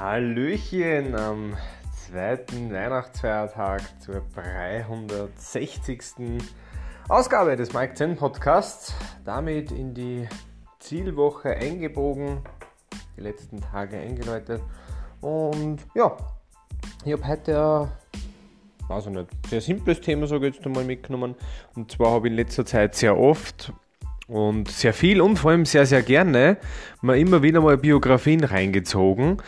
Hallöchen am zweiten Weihnachtsfeiertag zur 360. Ausgabe des Mike Zen Podcasts. Damit in die Zielwoche eingebogen, die letzten Tage eingeläutet. Und ja, ich habe heute ein sehr simples Thema, ich jetzt einmal, mitgenommen. Und zwar habe ich in letzter Zeit sehr oft und sehr viel und vor allem sehr, sehr gerne mal immer wieder mal Biografien reingezogen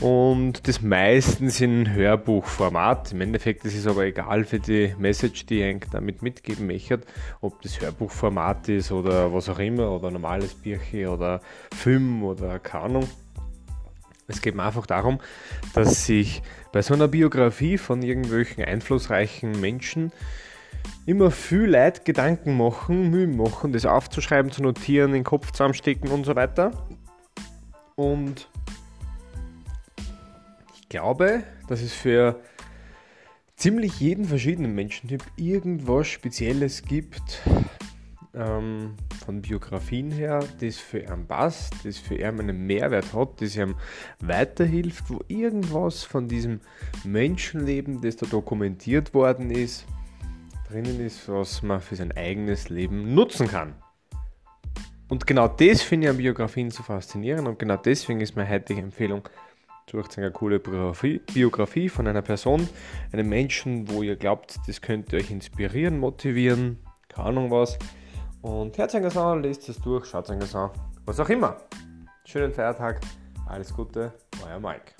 und das meistens in Hörbuchformat. Im Endeffekt ist es aber egal für die Message, die ich damit mitgeben möchte, ob das Hörbuchformat ist oder was auch immer oder normales Birche oder Film oder keine. Es geht mir einfach darum, dass sich bei so einer Biografie von irgendwelchen einflussreichen Menschen immer viel Leid Gedanken machen, Mühe machen, das aufzuschreiben, zu notieren, den Kopf zusammenstecken und so weiter. Und ich glaube, dass es für ziemlich jeden verschiedenen Menschentyp irgendwas Spezielles gibt, ähm, von Biografien her, das für ihn passt, das für ihn einen Mehrwert hat, das ihm weiterhilft, wo irgendwas von diesem Menschenleben, das da dokumentiert worden ist, drinnen ist, was man für sein eigenes Leben nutzen kann. Und genau das finde ich an Biografien so faszinierend und genau deswegen ist meine heutige Empfehlung, sucht eine coole Biografie, Biografie von einer Person, einem Menschen, wo ihr glaubt, das könnte euch inspirieren, motivieren, keine Ahnung was. Und hört es an, lest es durch, schaut es an, was auch immer. Schönen Feiertag, alles Gute, euer Mike.